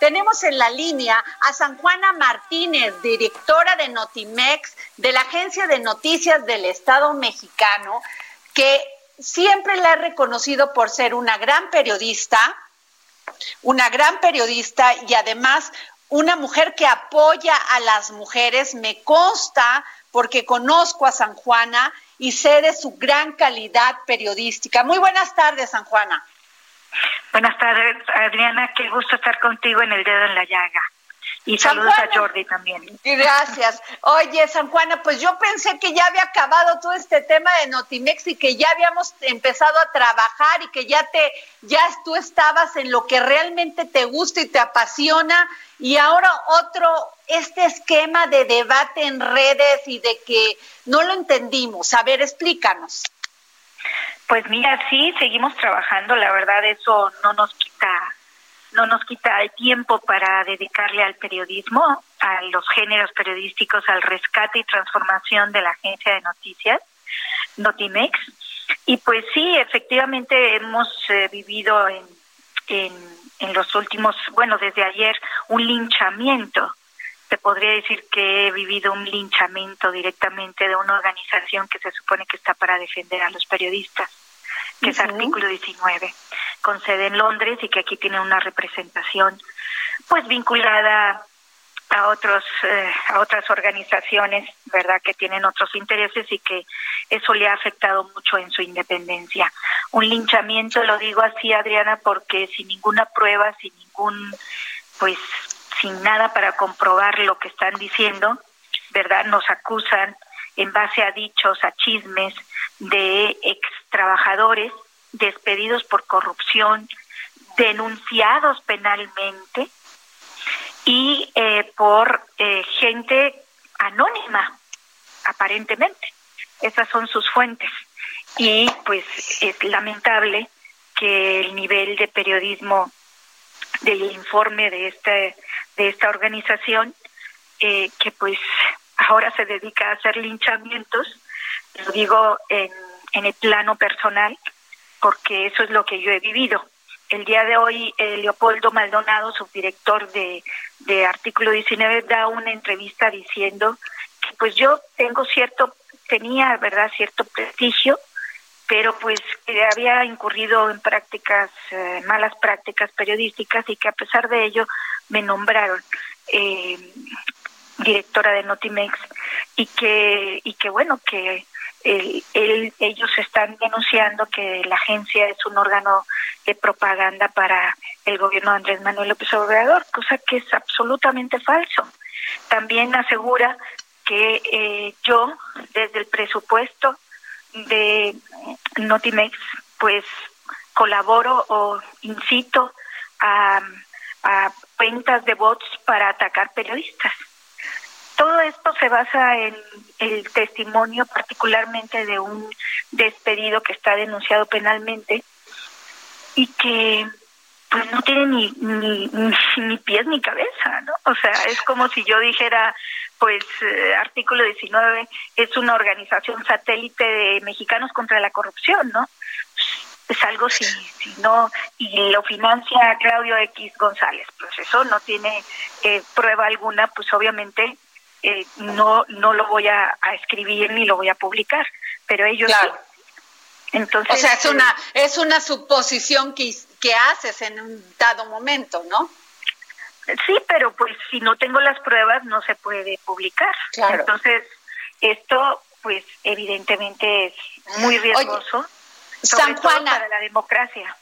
Tenemos en la línea a San Juana Martínez, directora de Notimex, de la Agencia de Noticias del Estado mexicano, que siempre la he reconocido por ser una gran periodista, una gran periodista y además una mujer que apoya a las mujeres. Me consta porque conozco a San Juana y sé de su gran calidad periodística. Muy buenas tardes, San Juana. Buenas tardes, Adriana. Qué gusto estar contigo en el dedo en la llaga. Y saludos a Jordi también. Gracias. Oye, San Juana, pues yo pensé que ya había acabado todo este tema de Notimex y que ya habíamos empezado a trabajar y que ya te, ya tú estabas en lo que realmente te gusta y te apasiona. Y ahora otro, este esquema de debate en redes y de que no lo entendimos. A ver, explícanos. Pues mira, sí, seguimos trabajando. La verdad, eso no nos quita no nos quita el tiempo para dedicarle al periodismo, a los géneros periodísticos, al rescate y transformación de la agencia de noticias, Notimex. Y pues sí, efectivamente hemos eh, vivido en, en, en los últimos, bueno, desde ayer, un linchamiento. Te podría decir que he vivido un linchamiento directamente de una organización que se supone que está para defender a los periodistas, que es Artículo 19 con sede en Londres y que aquí tiene una representación pues vinculada a otros eh, a otras organizaciones verdad que tienen otros intereses y que eso le ha afectado mucho en su independencia. Un linchamiento lo digo así Adriana porque sin ninguna prueba sin ningún pues sin nada para comprobar lo que están diciendo verdad nos acusan en base a dichos a chismes de ex trabajadores despedidos por corrupción, denunciados penalmente y eh, por eh, gente anónima, aparentemente. Esas son sus fuentes. Y pues es lamentable que el nivel de periodismo del informe de este de esta organización eh, que pues ahora se dedica a hacer linchamientos lo digo en, en el plano personal porque eso es lo que yo he vivido. El día de hoy, eh, Leopoldo Maldonado, subdirector de, de Artículo 19, da una entrevista diciendo que pues yo tengo cierto, tenía, ¿verdad?, cierto prestigio, pero pues que había incurrido en prácticas, eh, malas prácticas periodísticas y que a pesar de ello me nombraron eh, directora de Notimex y que, y que bueno, que el, ellos están denunciando que la agencia es un órgano de propaganda para el gobierno de Andrés Manuel López Obrador, cosa que es absolutamente falso. También asegura que eh, yo, desde el presupuesto de Notimex, pues colaboro o incito a, a ventas de bots para atacar periodistas. Todo esto se basa en el testimonio particularmente de un despedido que está denunciado penalmente y que pues no tiene ni, ni, ni, pies ni cabeza, ¿no? O sea, es como si yo dijera, pues, eh, artículo 19 es una organización satélite de mexicanos contra la corrupción, ¿no? Es algo si, si no, y lo financia Claudio X González, pues eso no tiene eh, prueba alguna, pues obviamente eh, no no lo voy a, escribir ni lo voy a publicar, pero ellos sí. Entonces, o sea, es una eh, es una suposición que, que haces en un dado momento, ¿no? Sí, pero pues si no tengo las pruebas no se puede publicar. Entonces, esto pues evidentemente es muy riesgoso. San Juana, para la democracia.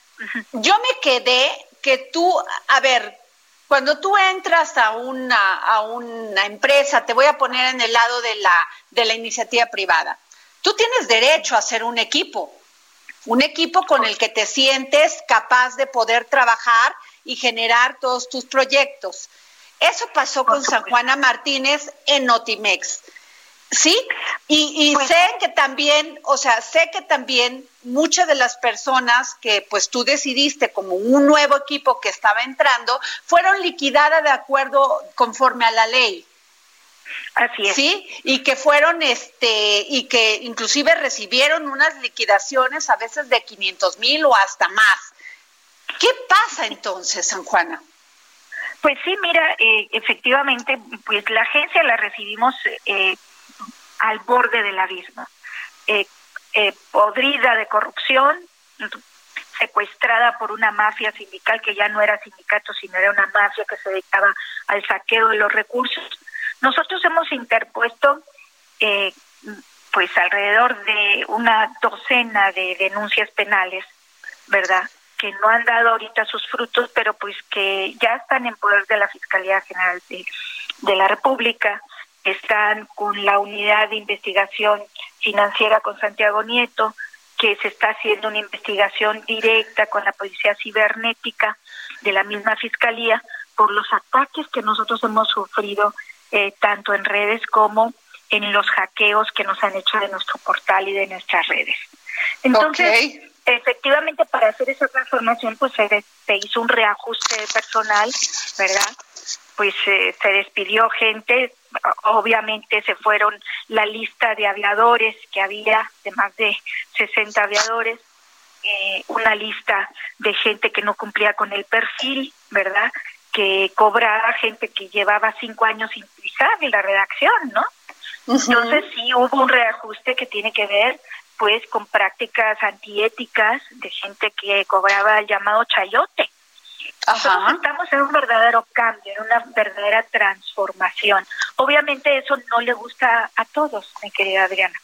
Yo me quedé que tú, a ver, cuando tú entras a una, a una empresa, te voy a poner en el lado de la, de la iniciativa privada, tú tienes derecho a ser un equipo. Un equipo con el que te sientes capaz de poder trabajar y generar todos tus proyectos. Eso pasó con San Juana Martínez en Notimex. Sí, y, pues sé que también, o sea, sé que también muchas de las personas que pues tú decidiste como un nuevo equipo que estaba entrando, fueron liquidadas de acuerdo conforme a la ley. Así es. Sí, y que fueron, este, y que inclusive recibieron unas liquidaciones a veces de 500 mil o hasta más. ¿Qué pasa entonces, San Juana? Pues sí, mira, eh, efectivamente, pues la agencia la recibimos eh, al borde del abismo, eh, eh, podrida de corrupción, secuestrada por una mafia sindical que ya no era sindicato, sino era una mafia que se dedicaba al saqueo de los recursos. Nosotros hemos interpuesto eh, pues alrededor de una docena de denuncias penales, ¿verdad? Que no han dado ahorita sus frutos, pero pues que ya están en poder de la Fiscalía General de, de la República están con la unidad de investigación financiera con Santiago Nieto, que se está haciendo una investigación directa con la policía cibernética de la misma fiscalía por los ataques que nosotros hemos sufrido eh, tanto en redes como en los hackeos que nos han hecho de nuestro portal y de nuestras redes. Entonces, efectivamente, para hacer esa transformación, pues se, se hizo un reajuste personal, ¿verdad? Pues eh, se despidió gente, obviamente se fueron la lista de aviadores que había, de más de 60 aviadores, eh, una lista de gente que no cumplía con el perfil, ¿verdad? Que cobraba gente que llevaba cinco años sin en la redacción, ¿no? Entonces sí hubo un reajuste que tiene que ver pues con prácticas antiéticas de gente que cobraba el llamado chayote, estamos en un verdadero cambio, en una verdadera transformación. Obviamente eso no le gusta a todos, mi querida Adriana.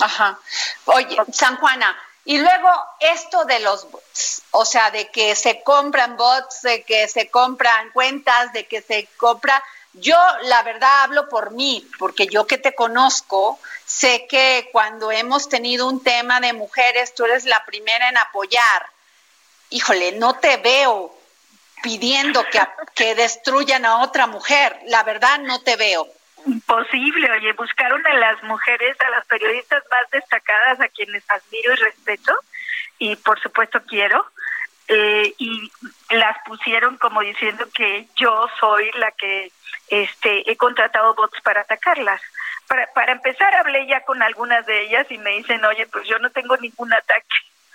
Ajá. Oye, San Juana, y luego esto de los bots, o sea, de que se compran bots, de que se compran cuentas, de que se compra... Yo la verdad hablo por mí, porque yo que te conozco, sé que cuando hemos tenido un tema de mujeres, tú eres la primera en apoyar. Híjole, no te veo pidiendo que, que destruyan a otra mujer. La verdad no te veo. Imposible, oye, buscaron a las mujeres, a las periodistas más destacadas, a quienes admiro y respeto, y por supuesto quiero, eh, y las pusieron como diciendo que yo soy la que este he contratado bots para atacarlas. Para, para empezar, hablé ya con algunas de ellas y me dicen, oye, pues yo no tengo ningún ataque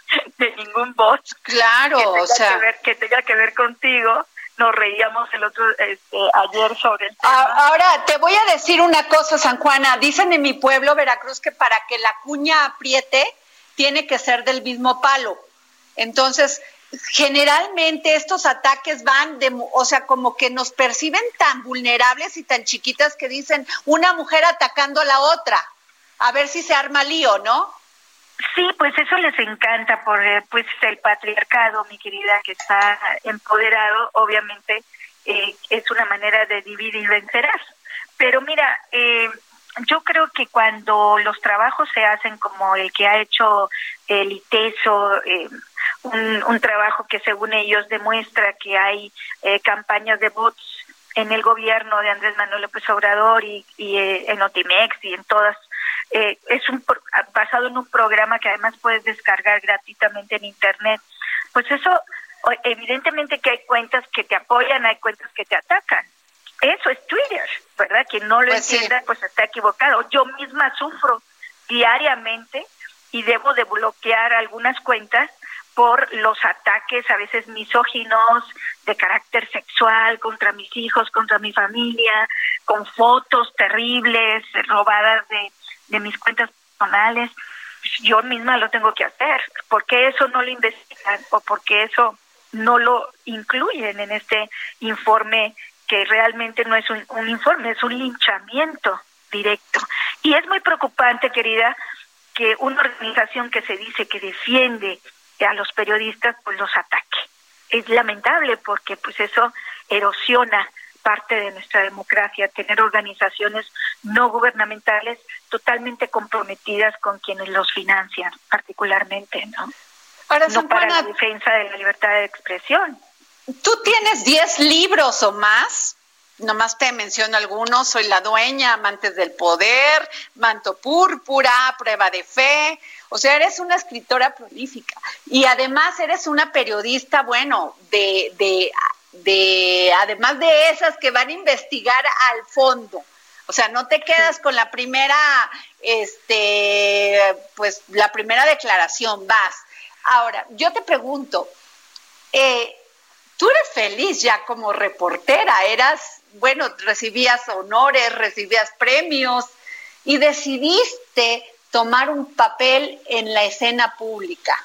de ningún bot. Claro, o sea. Que, ver, que tenga que ver contigo. Nos reíamos el otro este, ayer sobre el tema. Ahora, te voy a decir una cosa, San Juana. Dicen en mi pueblo, Veracruz, que para que la cuña apriete, tiene que ser del mismo palo. Entonces, generalmente estos ataques van de, o sea, como que nos perciben tan vulnerables y tan chiquitas que dicen una mujer atacando a la otra. A ver si se arma lío, ¿no? Sí, pues eso les encanta por eh, pues el patriarcado, mi querida, que está empoderado, obviamente eh, es una manera de dividir y vencerás. Pero mira, eh, yo creo que cuando los trabajos se hacen como el que ha hecho el ITESO, un, un, trabajo que según ellos demuestra que hay campañas de bots en el gobierno de Andrés Manuel López Obrador y, y en Otimex y en todas eh, es un basado en un programa que además puedes descargar gratuitamente en internet. Pues eso, evidentemente que hay cuentas que te apoyan, hay cuentas que te atacan. Eso es Twitter, ¿verdad? Quien no lo pues entienda, pues está equivocado. Yo misma sufro diariamente y debo de bloquear algunas cuentas por los ataques a veces misóginos de carácter sexual contra mis hijos, contra mi familia, con fotos terribles robadas de de mis cuentas personales, yo misma lo tengo que hacer. porque eso no lo investigan o porque eso no lo incluyen en este informe que realmente no es un, un informe, es un linchamiento directo? Y es muy preocupante, querida, que una organización que se dice que defiende a los periodistas, pues los ataque. Es lamentable porque pues eso erosiona parte de nuestra democracia, tener organizaciones no gubernamentales totalmente comprometidas con quienes los financian, particularmente, ¿no? Ahora, no para la defensa de la libertad de expresión. Tú tienes 10 libros o más nomás te menciono algunos, soy la dueña, amantes del poder, manto púrpura, prueba de fe, o sea, eres una escritora prolífica y además eres una periodista, bueno, de, de, de, además de esas que van a investigar al fondo. O sea, no te quedas con la primera, este, pues la primera declaración, vas. Ahora, yo te pregunto, eh, tú eres feliz ya como reportera, eras bueno, recibías honores, recibías premios y decidiste tomar un papel en la escena pública.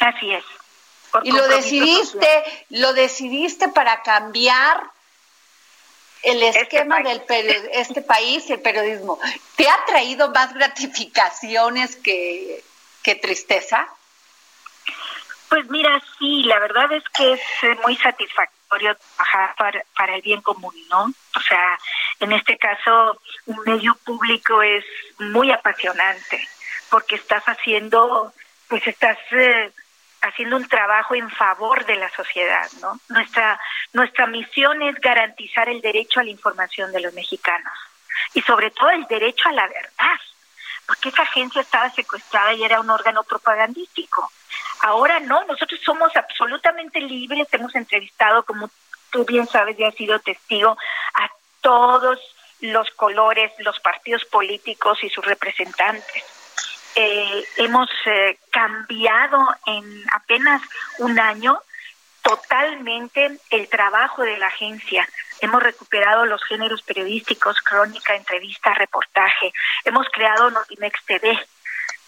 Así es. Y lo decidiste, lo decidiste para cambiar el este esquema del este país el periodismo. ¿Te ha traído más gratificaciones que, que tristeza? Pues mira, sí, la verdad es que es eh, muy satisfactorio trabajar para, el bien común, ¿no? O sea, en este caso, un medio público es muy apasionante porque estás haciendo, pues estás eh, haciendo un trabajo en favor de la sociedad, ¿no? Nuestra, nuestra misión es garantizar el derecho a la información de los mexicanos y sobre todo el derecho a la verdad, porque esa agencia estaba secuestrada y era un órgano propagandístico. Ahora no, nosotros somos absolutamente libres, hemos entrevistado, como tú bien sabes y has sido testigo, a todos los colores, los partidos políticos y sus representantes. Eh, hemos eh, cambiado en apenas un año totalmente el trabajo de la agencia. Hemos recuperado los géneros periodísticos, crónica, entrevista, reportaje. Hemos creado Notimex TV,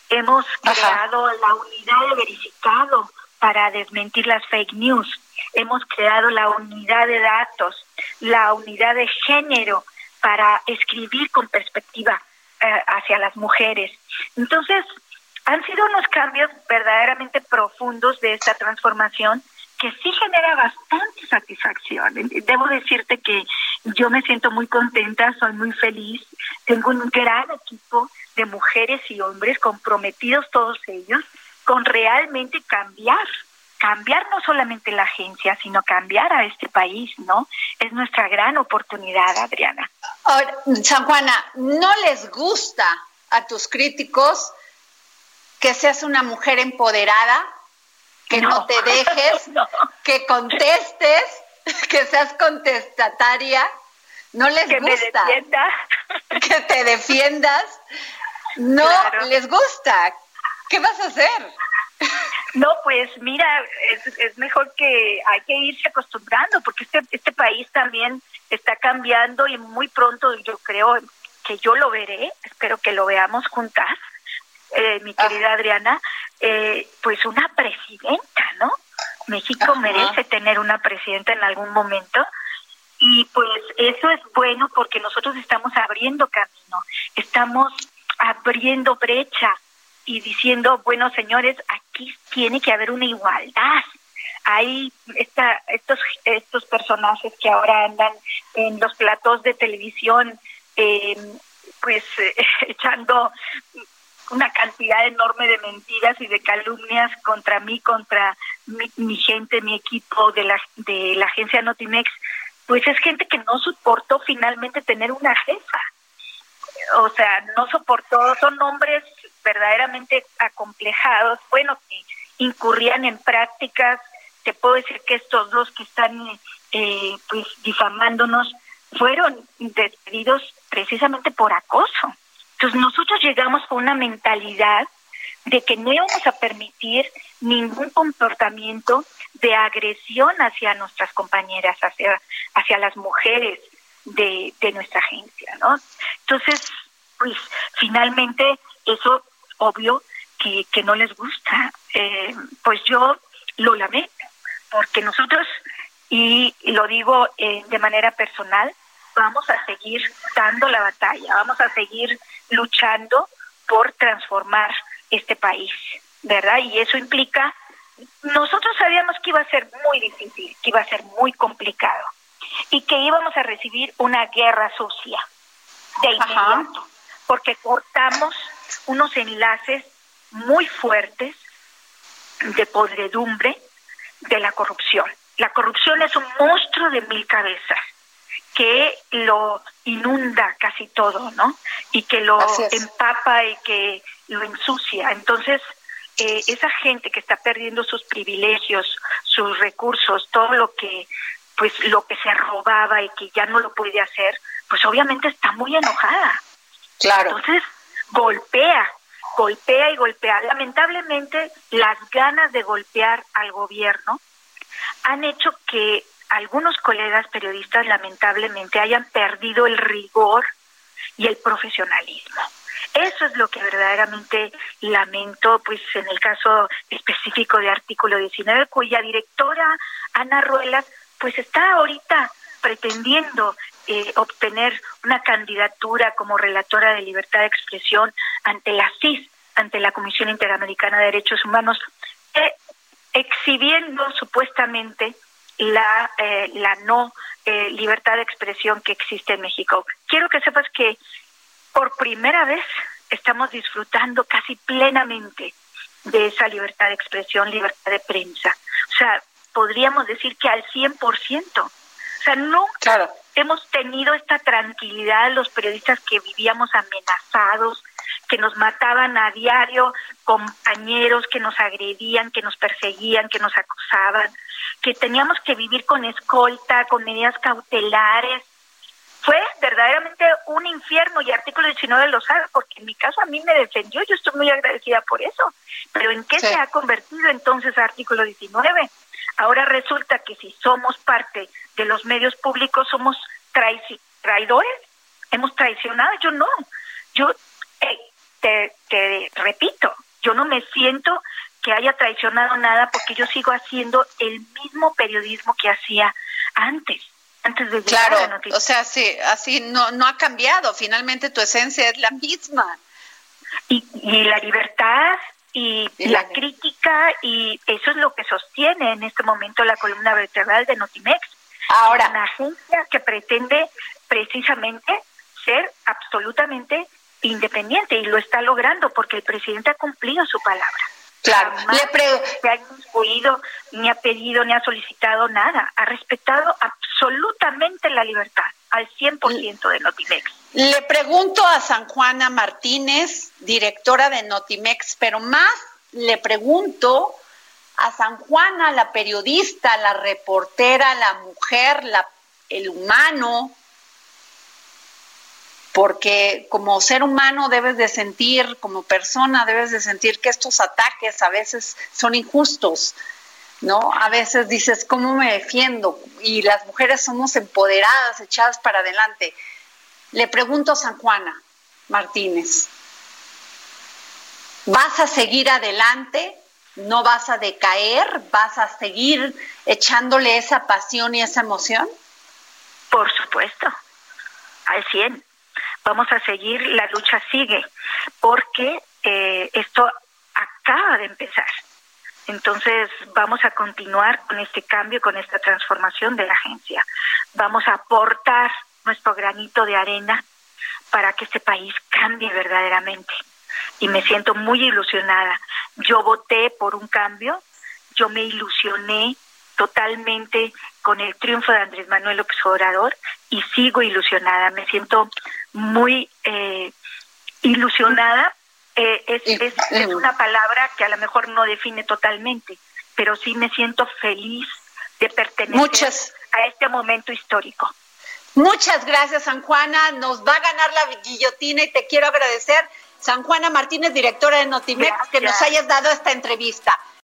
Hemos creado la unidad de verificado para desmentir las fake news. Hemos creado la unidad de datos, la unidad de género para escribir con perspectiva eh, hacia las mujeres. Entonces, han sido unos cambios verdaderamente profundos de esta transformación que sí genera bastante satisfacción. Debo decirte que yo me siento muy contenta, soy muy feliz, tengo un gran equipo de mujeres y hombres comprometidos todos ellos con realmente cambiar, cambiar no solamente la agencia, sino cambiar a este país, ¿no? Es nuestra gran oportunidad, Adriana. Ahora, San Juana, ¿no les gusta a tus críticos que seas una mujer empoderada, que no, te dejes, que contestes, que seas contestataria? ¿No les que gusta? Me defienda. Que te defiendas no les gusta. ¿Qué vas a hacer? No, pues mira, es, mejor que hay que irse acostumbrando porque este, este país también está cambiando y muy pronto yo creo que yo lo veré, espero que lo veamos juntas, eh, mi querida Adriana, eh, pues una presidenta, ¿no? México merece tener una presidenta en algún momento y pues eso es bueno porque nosotros estamos abriendo camino, estamos abriendo brecha y diciendo, bueno, señores, aquí tiene que haber una igualdad. Hay esta, estos, estos personajes que ahora andan en los platos de televisión, eh, pues echando una cantidad enorme de mentiras y de calumnias contra mí, contra mi, mi, gente, mi equipo de la, de la agencia Notimex, pues es gente que no soportó finalmente tener una jefa o sea, no soportó, son hombres verdaderamente acomplejados, bueno, que incurrían en prácticas, te puedo decir que estos dos que están eh, pues difamándonos fueron despedidos precisamente por acoso. Entonces nosotros llegamos con una mentalidad de que no íbamos a permitir ningún comportamiento de agresión hacia nuestras compañeras, hacia, hacia las mujeres, de, nuestra agencia, ¿no? Entonces, pues finalmente eso obvio que, que no les gusta. Eh, pues yo lo lamento, porque nosotros, y lo digo eh, de manera personal, vamos a seguir dando la batalla, vamos a seguir luchando por transformar este país, ¿verdad? Y eso implica, nosotros sabíamos que iba a ser muy difícil, que iba a ser muy complicado, y que íbamos a recibir una guerra sucia. de inmediato, porque cortamos unos enlaces muy fuertes de podredumbre de la corrupción. La corrupción es un monstruo de mil cabezas que lo inunda casi todo, ¿no? Y que lo empapa y que lo ensucia. Entonces, eh, esa gente que está perdiendo sus privilegios, sus recursos, todo lo que, pues, lo que se robaba y que ya no lo puede hacer, pues obviamente está muy enojada. Claro. Entonces, golpea, golpea y golpea. Lamentablemente, las ganas de golpear al gobierno han hecho que algunos colegas periodistas lamentablemente hayan perdido el rigor y el profesionalismo. Eso es lo que verdaderamente lamento, pues en el caso específico de artículo 19, cuya directora Ana Ruelas, pues está ahorita pretendiendo eh, obtener una candidatura como relatora de libertad de expresión ante la CIS, ante la Comisión Interamericana de Derechos Humanos, eh, exhibiendo supuestamente la, eh, la no eh, libertad de expresión que existe en México. Quiero que sepas que por primera vez estamos disfrutando casi plenamente de esa libertad de expresión, libertad de prensa. O sea, podríamos decir que al 100%. O sea, nunca hemos tenido esta tranquilidad los periodistas que vivíamos amenazados, que nos mataban a diario, compañeros que nos agredían, que nos perseguían, que nos acusaban, que teníamos que vivir con escolta, con medidas cautelares. Fue verdaderamente un infierno y artículo 19 lo sabe, porque en mi caso a mí me defendió, yo estoy muy agradecida por eso. Pero ¿en qué se ha convertido entonces artículo 19? Ahora resulta que si somos parte de los medios públicos somos traidores, hemos traicionado, yo no. Yo eh, te, te repito, yo no me siento que haya traicionado nada porque yo sigo haciendo el mismo periodismo que hacía antes. Antes de claro, o sea, sí, así no, no ha cambiado. Finalmente tu esencia es la misma. Y, y la libertad y, la, crítica y eso es lo que sostiene en este momento la columna vertebral de Notimex. Ahora, una agencia que pretende precisamente ser absolutamente independiente y lo está logrando porque el presidente ha cumplido su palabra. Claro, le se ha incluido, ni ha pedido, ni ha solicitado nada. Ha respetado absolutamente la libertad, al 100% de Notimex. Le pregunto a San Juana Martínez, directora de Notimex, pero más le pregunto a San Juana, la periodista, la reportera, la mujer, la, el humano, porque como ser humano debes de sentir, como persona debes de sentir que estos ataques a veces son injustos, ¿no? A veces dices, ¿cómo me defiendo? Y las mujeres somos empoderadas, echadas para adelante. Le pregunto a San Juana Martínez, ¿vas a seguir adelante? ¿No vas a decaer? ¿Vas a seguir echándole esa pasión y esa emoción? Por supuesto, al 100 vamos a seguir, la lucha sigue, porque eh, esto acaba de empezar. Entonces vamos a continuar con este cambio, con esta transformación de la agencia. Vamos a aportar nuestro granito de arena para que este país cambie verdaderamente. Y me siento muy ilusionada. Yo voté por un cambio, yo me ilusioné totalmente con el triunfo de Andrés Manuel López Obrador y sigo ilusionada. Me siento muy eh, ilusionada. Eh, es, es, es, una palabra que a lo mejor no define totalmente, pero sí me siento feliz de pertenecer a este momento histórico. Muchas gracias, San Juana. Nos va a ganar la guillotina y te quiero agradecer, San Juana Martínez, directora de Notimex, que nos hayas dado esta entrevista.